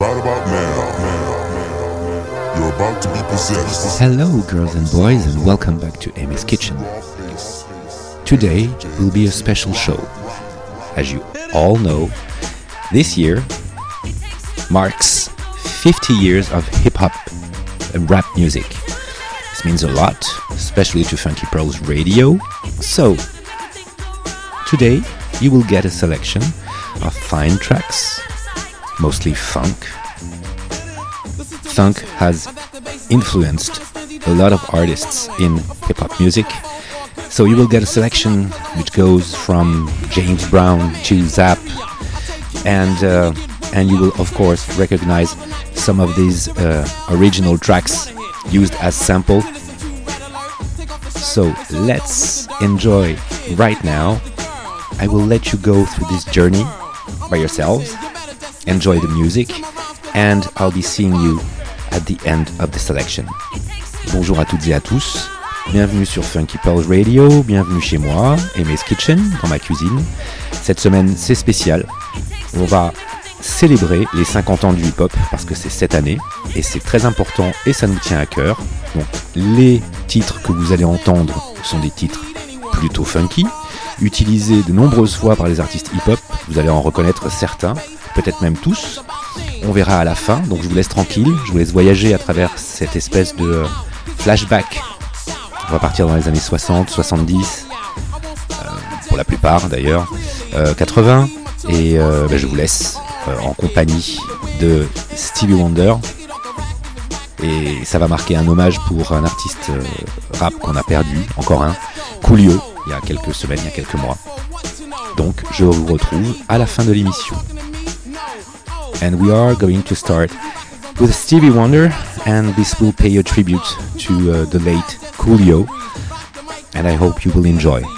Right about now, you're about to be possessed. Hello, girls and boys, and welcome back to Aimé's Kitchen. Today will be a special show. As you all know, this year marks 50 years of hip hop and rap music. This means a lot, especially to Funky Pearls Radio. So, today you will get a selection of fine tracks, mostly funk. Funk has influenced a lot of artists in hip hop music. So you will get a selection which goes from James Brown to Zapp, and uh, and you will of course recognize some of these uh, original tracks used as sample. So let's enjoy right now. I will let you go through this journey by yourselves. Enjoy the music, and I'll be seeing you at the end of the selection. Bonjour à toutes et à tous. Bienvenue sur Funky Pearls Radio, bienvenue chez moi, Amy's Kitchen, dans ma cuisine. Cette semaine, c'est spécial. On va célébrer les 50 ans du hip-hop parce que c'est cette année et c'est très important et ça nous tient à cœur. Donc les titres que vous allez entendre sont des titres plutôt funky, utilisés de nombreuses fois par les artistes hip-hop. Vous allez en reconnaître certains, peut-être même tous. On verra à la fin, donc je vous laisse tranquille, je vous laisse voyager à travers cette espèce de euh, flashback. On va partir dans les années 60, 70, euh, pour la plupart d'ailleurs, euh, 80, et euh, ben, je vous laisse en compagnie de Stevie Wonder. Et ça va marquer un hommage pour un artiste rap qu'on a perdu, encore un, Coolio, il y a quelques semaines, il y a quelques mois. Donc je vous retrouve à la fin de l'émission. And we are going to start with Stevie Wonder, and this will pay a tribute to uh, the late Coolio, and I hope you will enjoy.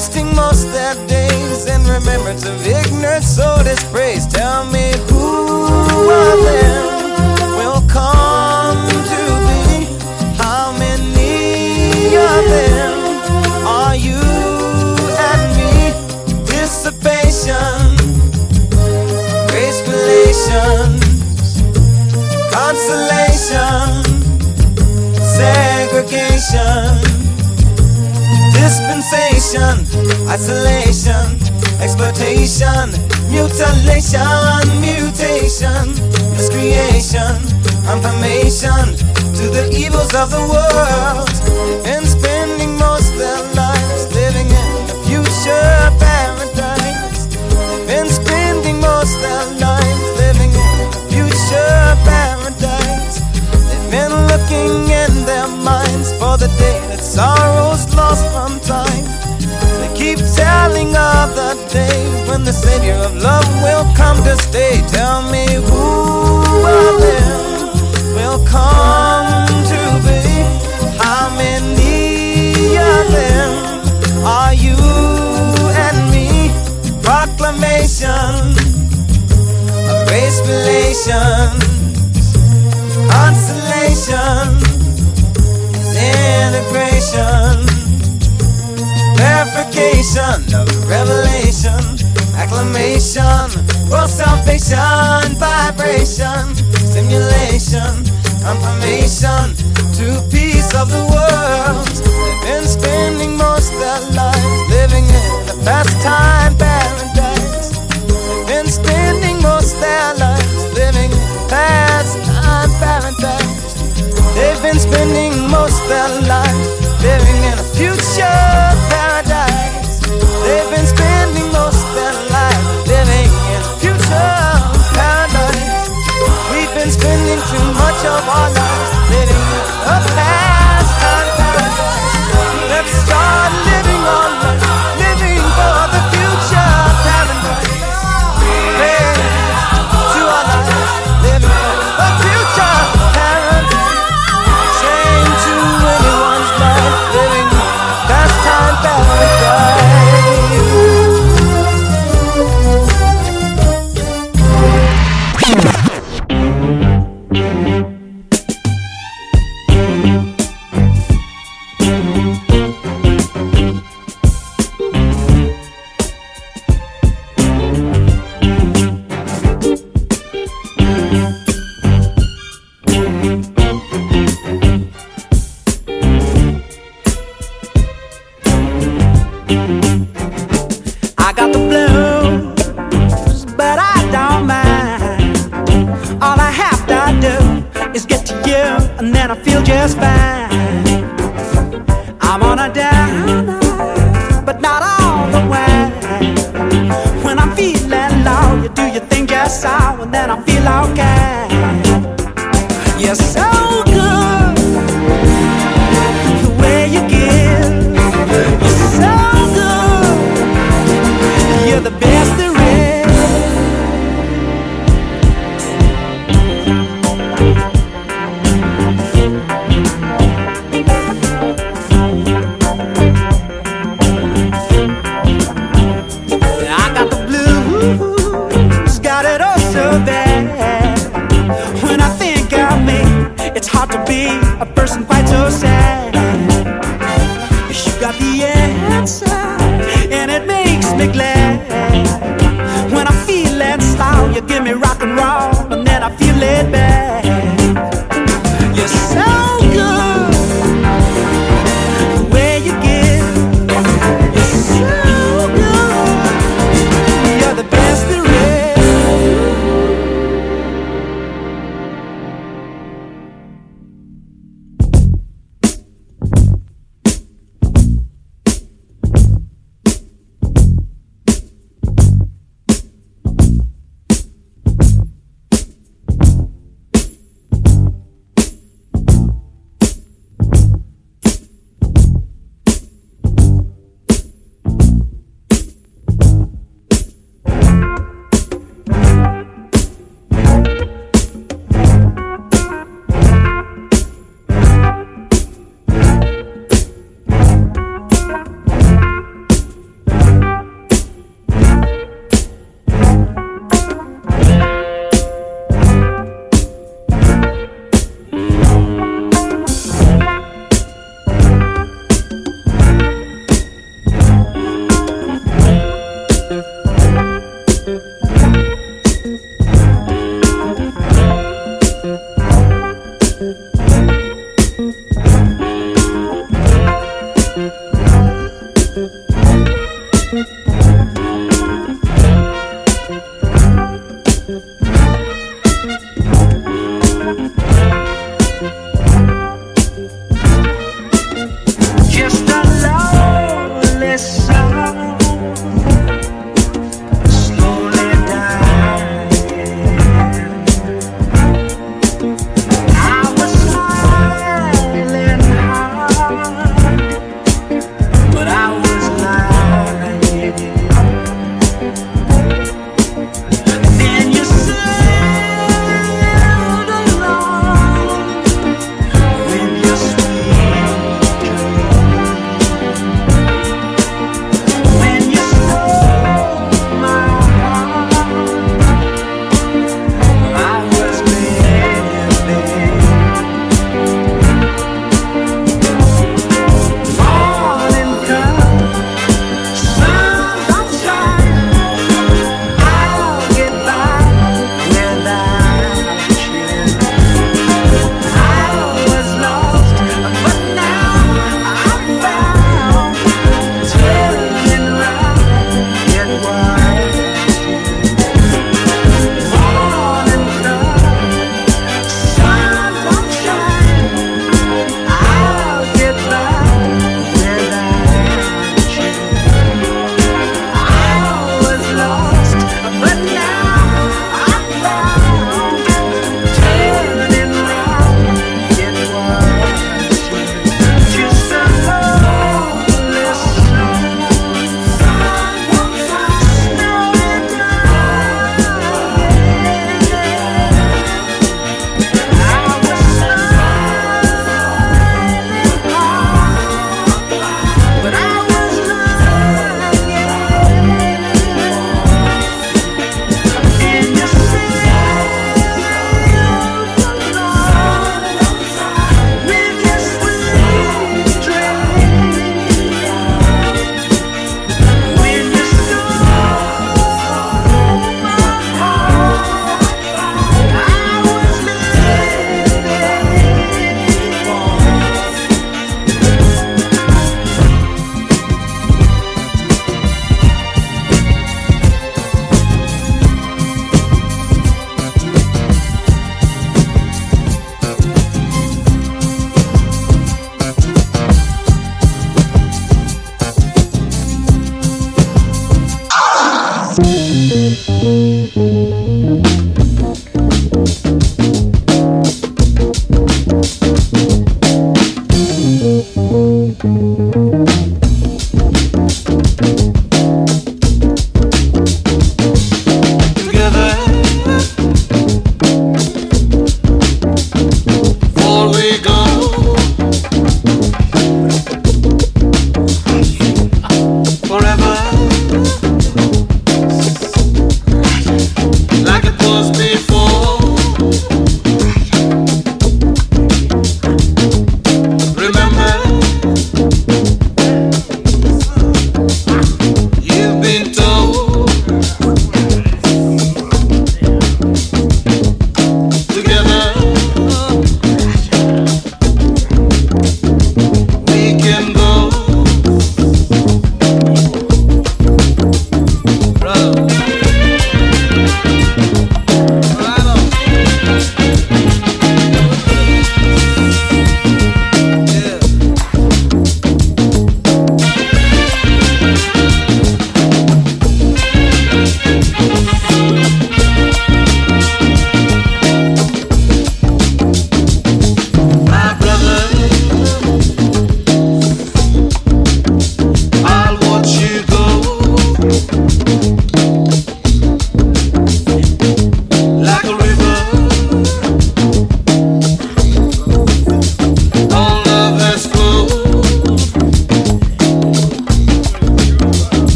Wasting most their days in remembrance of ignorance, so dispraise. Tell me who of them will come to be? How many of them are you and me? Dissipation, grace consolation, segregation, dispensation, isolation, exploitation, mutilation, mutation, miscreation, confirmation to the evils of the world. And spending most of their lives living in a future paradise. Been spending most of their lives living in a future paradise. They've been looking in their minds for the day that sorrow's lost day when the Savior of love will come to stay. Tell me who of them will come to be? How many of them are you and me? Proclamation of race relations, consolation salvation, vibration, stimulation, confirmation to peace of the world. They've been spending most their lives living in a pastime paradise. They've been spending most their lives living in pastime paradise. They've been spending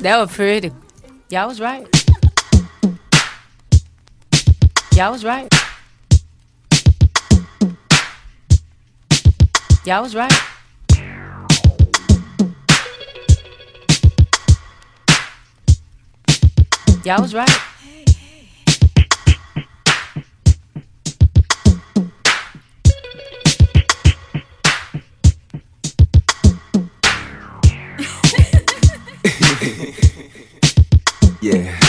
That was pretty. Y'all was right. Y'all was right. Y'all was right. Y'all was right. yeah.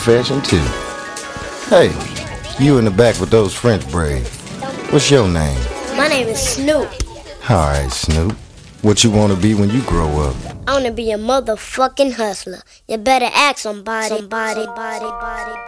Profession, too. Hey, you in the back with those French braids. What's your name? My name is Snoop. All right, Snoop. What you want to be when you grow up? I want to be a motherfucking hustler. You better ask somebody, somebody, body, body,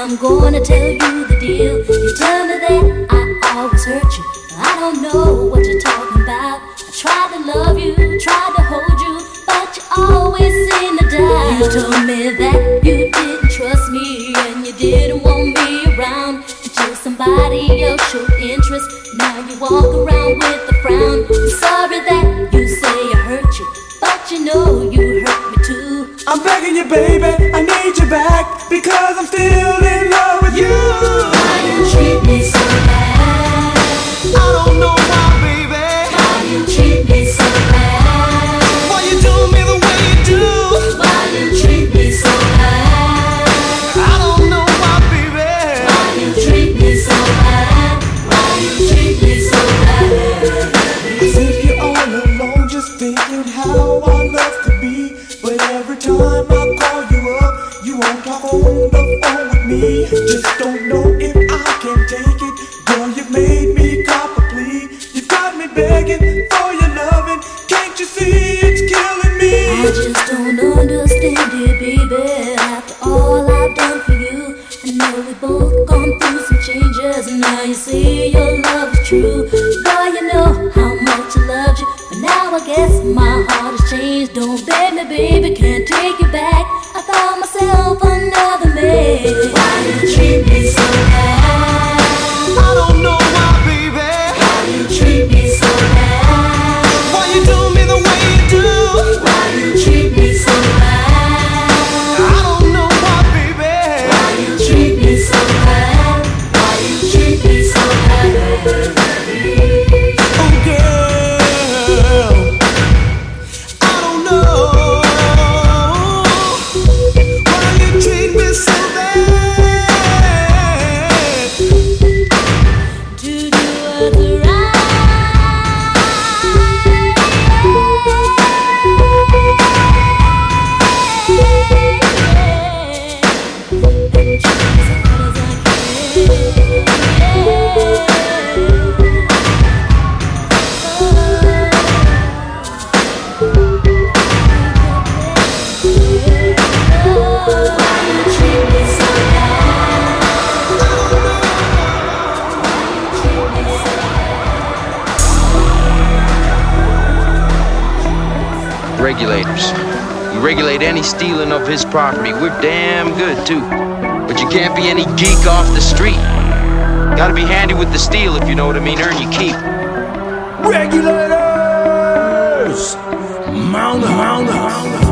I'm gonna tell you the deal. You tell me that I always hurt you. I don't know what you're talking about. I tried to love you, tried to hold you, but you always seem to die. You told me that you didn't trust me and you didn't want me around until somebody else showed interest. Now you walk around with a frown. I'm sorry that you say I hurt you, but you know. I'm begging you, baby, I need you back because I'm still in his property. We're damn good, too. But you can't be any geek off the street. Gotta be handy with the steel, if you know what I mean. Earn your keep. Regulators! Mount, mount, mount.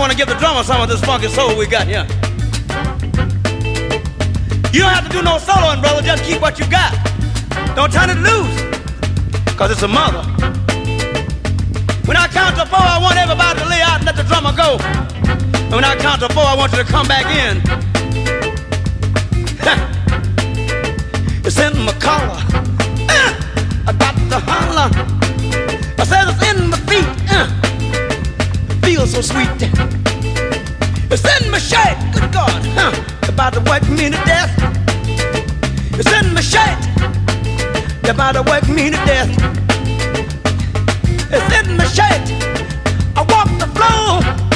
Want to give the drummer some of this funky soul we got here. You don't have to do no soloing, brother. Just keep what you got. Don't turn it loose, because it's a mother. When I count to four, I want everybody to lay out and let the drummer go. And when I count to four, I want you to come back in. it's in my collar. I got to holler. So sweet. It's in my shirt. Good God. Huh about to work me to death. It's in my shirt. You're about to work me to death. It's in my shirt. I walk the floor.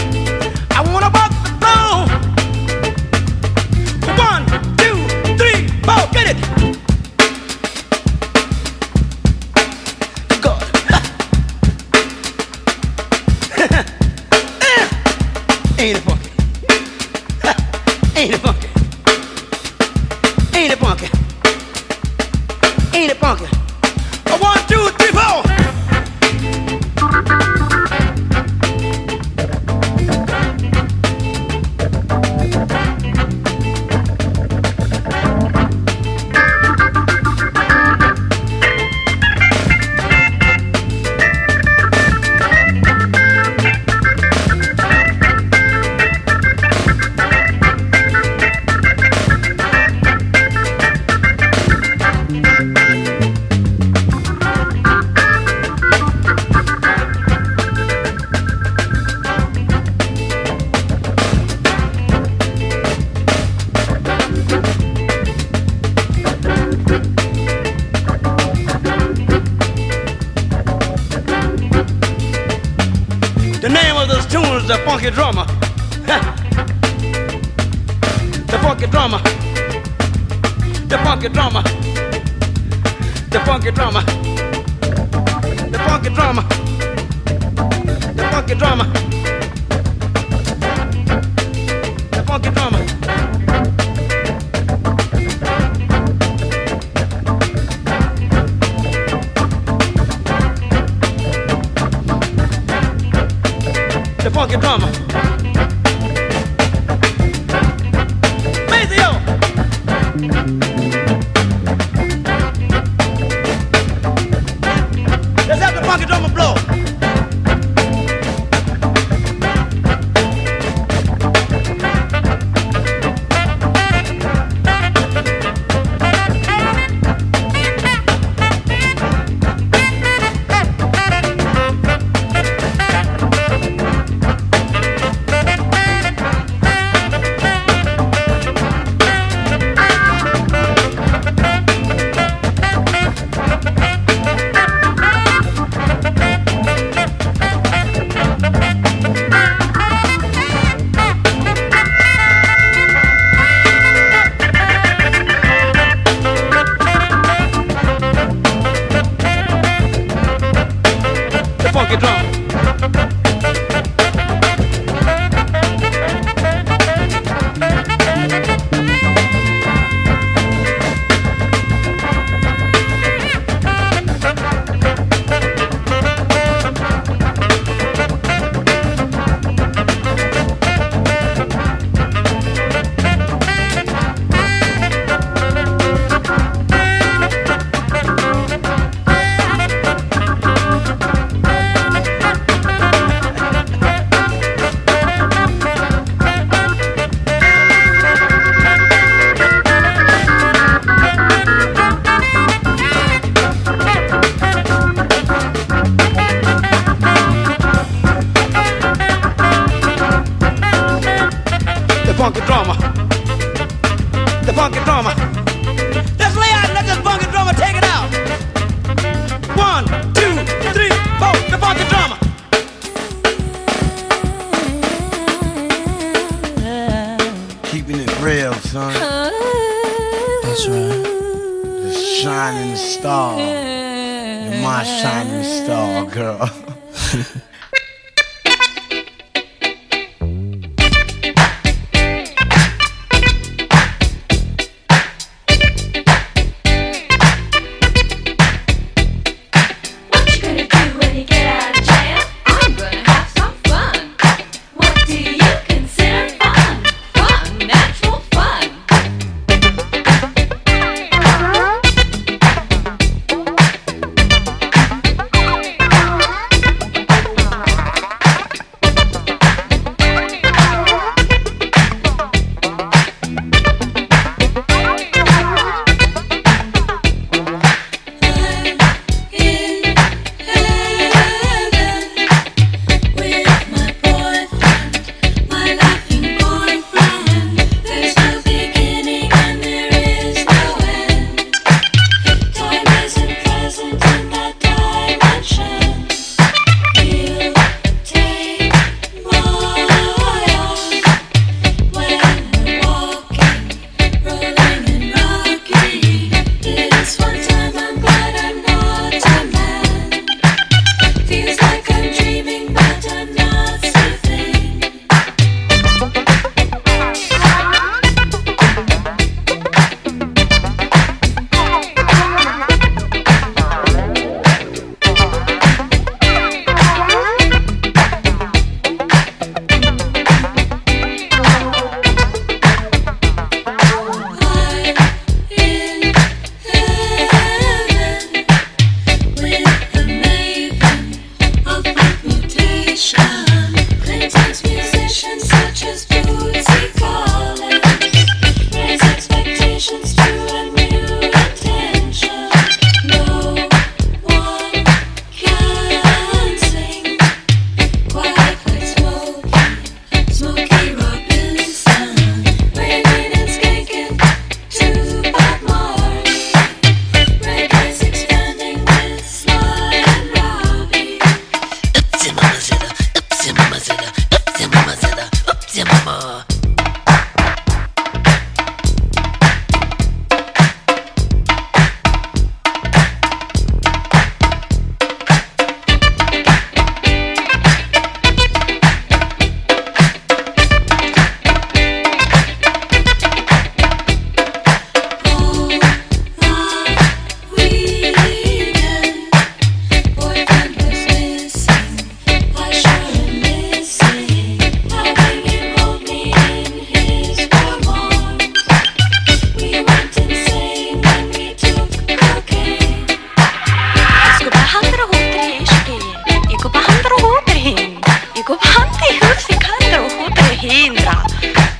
hindra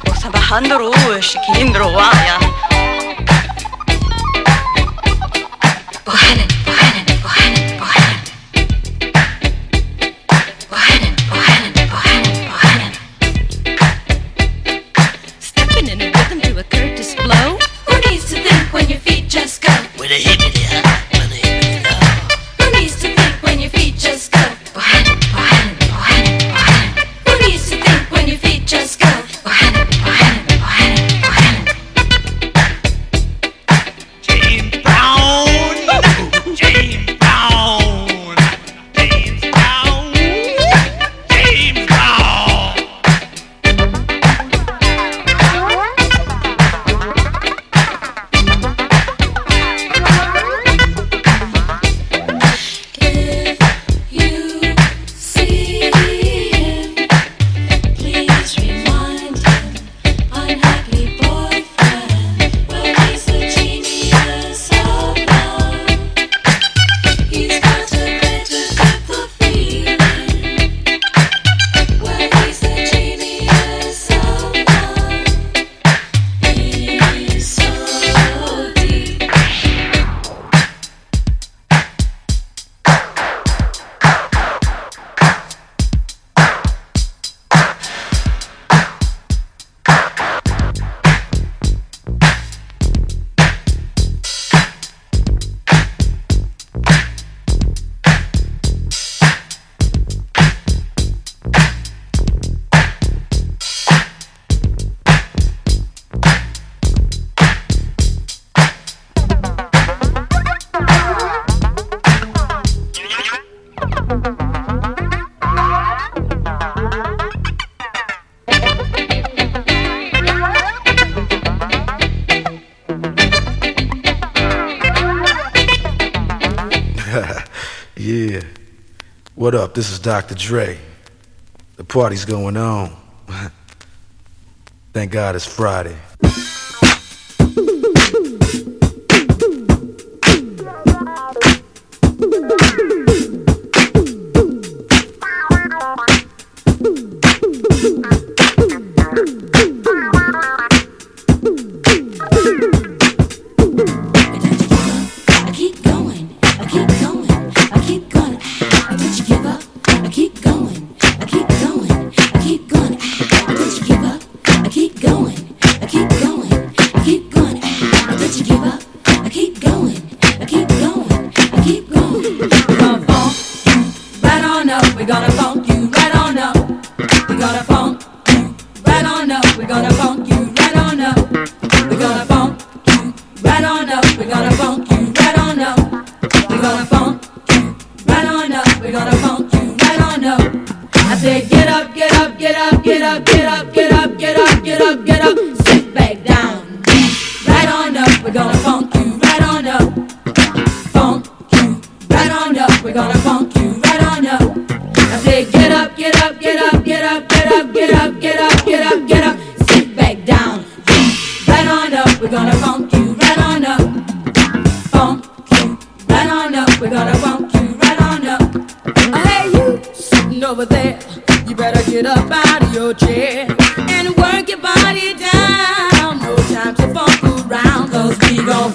Och sen vad händer då? Dr. Dre. The party's going on. Thank God it's Friday. We're gonna walk you right on up. I hey, you sitting over there. You better get up out of your chair and work your body down. No time to funk around, cause we gon'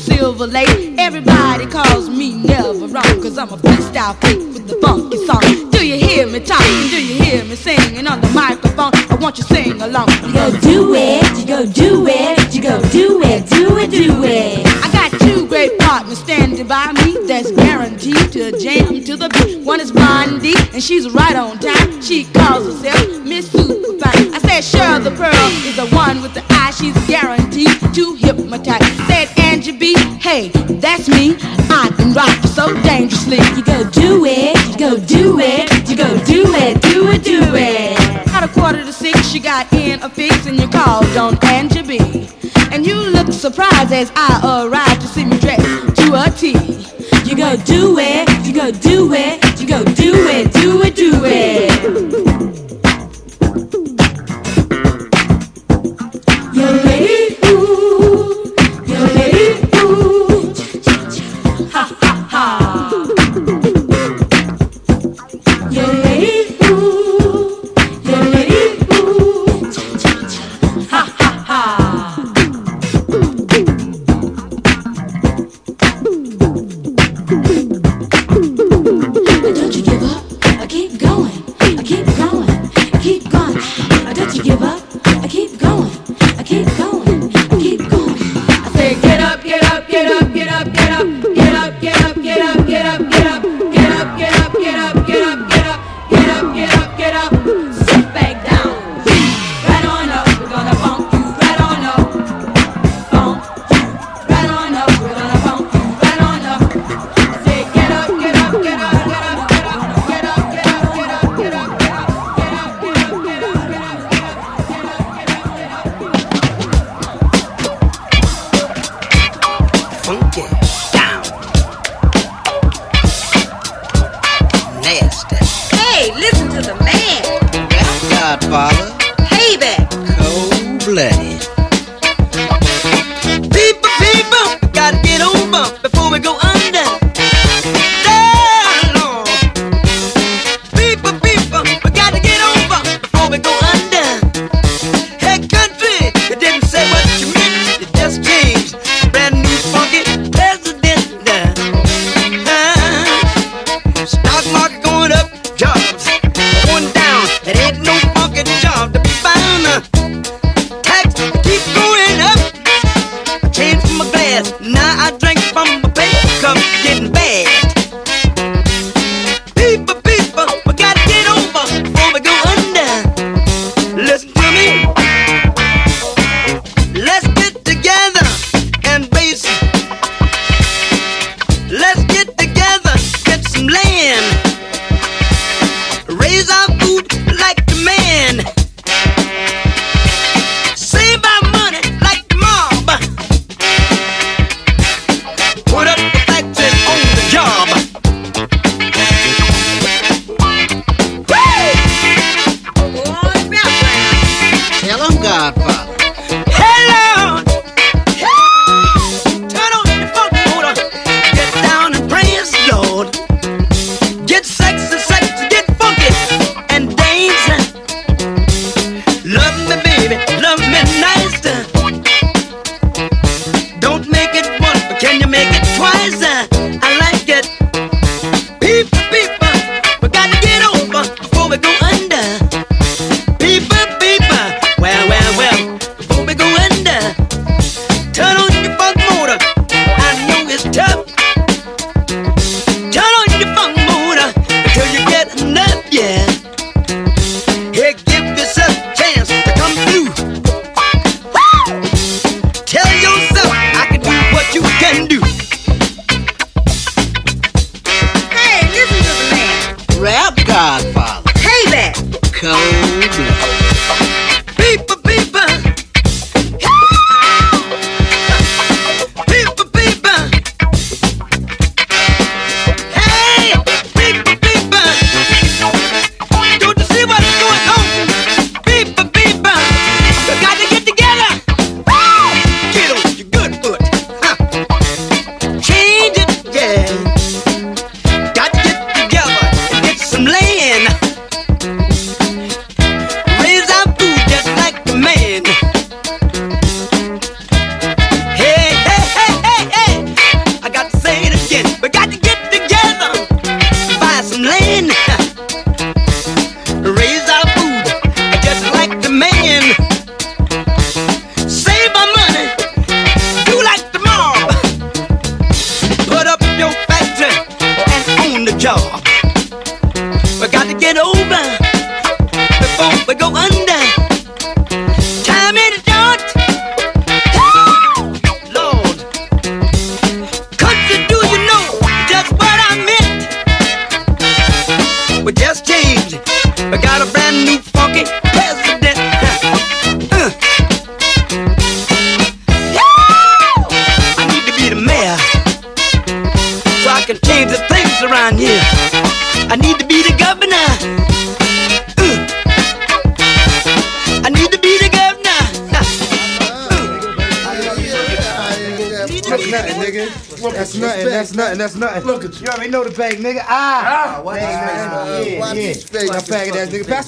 Silver Lake. Everybody calls me never wrong, cause I'm a freestyle freak with the funky song. Do you hear me talking? Do you hear me singing on the microphone? I want you to sing along. You go do it, you go do it, you go do it, do it, do it. I Two great partners standing by me that's guaranteed to jam to the beat. One is Blondy, and she's right on time. She calls herself Miss Superfine. I said, Cheryl the Pearl is the one with the eye. She's guaranteed to hypnotize. Said Angie B, hey, that's me. I can rock so dangerously. You go do it, you go do it, you go do it, do it, do it. At a quarter to six, she got in a fix, and you called on Angie B. And you look surprised as I arrive to see me dressed to a T. You go do it, you go do it, you go do it, do it, do it.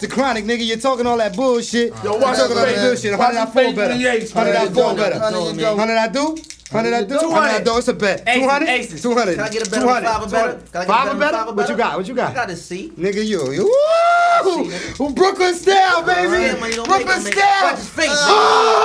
the chronic, nigga. You're talking all that bullshit. Uh, Yo, watch You're talking all that bullshit. How did I fall better? How did I fall better? How did I do? Hundred I do. Hundred I do. It's a bet. Two hundred. Two hundred. Can I get a better five or better? Can I get five or better? What you got? What you got? I got a C. Nigga, you. you. Woo! Brooklyn style, baby. Brooklyn style. Watch his face. Oh!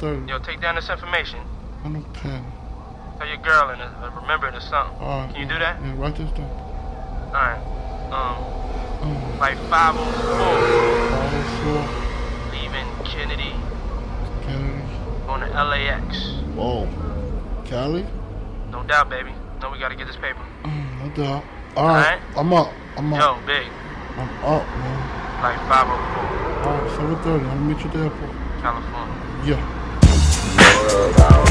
130. Yo, take down this information. On the pen. Tell your girl and uh, remember it or something. All right, Can you yeah, do that? Yeah, write this down. All right. Um, um like 504. 504. Leaving Kennedy. Kennedy. Going to LAX. Whoa. Cali? No doubt, baby. No, we gotta get this paper. Mm, no doubt. All. right. I'm up. I'm up. Yo, big. I'm up, man. Like 504. All right, 730. I'll meet you at the airport. California. Yeah. Clubhouse.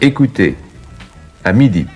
Écoutez, à midi.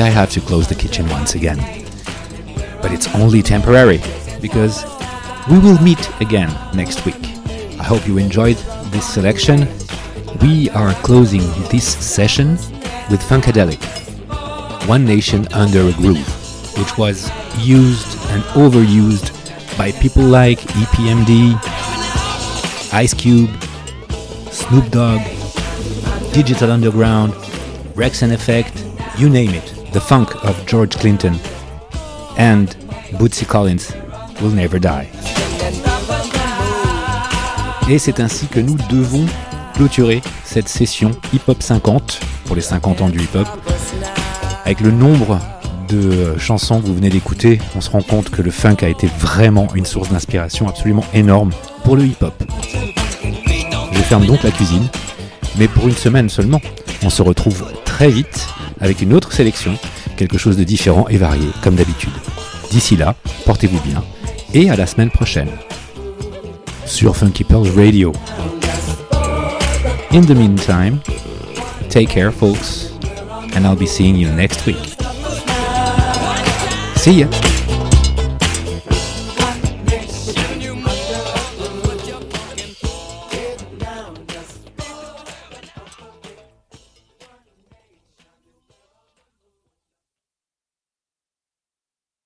I have to close the kitchen once again. But it's only temporary because we will meet again next week. I hope you enjoyed this selection. We are closing this session with Funkadelic, One Nation Under a Groove, which was used and overused by people like EPMD, Ice Cube, Snoop Dogg, Digital Underground, Rex and Effect, you name it. The funk of George Clinton and Bootsy Collins will never die. Et c'est ainsi que nous devons clôturer cette session Hip Hop 50 pour les 50 ans du hip hop. Avec le nombre de chansons que vous venez d'écouter, on se rend compte que le funk a été vraiment une source d'inspiration absolument énorme pour le hip hop. Je ferme donc la cuisine, mais pour une semaine seulement. On se retrouve très vite avec une autre sélection, quelque chose de différent et varié, comme d'habitude. D'ici là, portez-vous bien et à la semaine prochaine sur Funky Radio. In the meantime, take care, folks, and I'll be seeing you next week. See ya!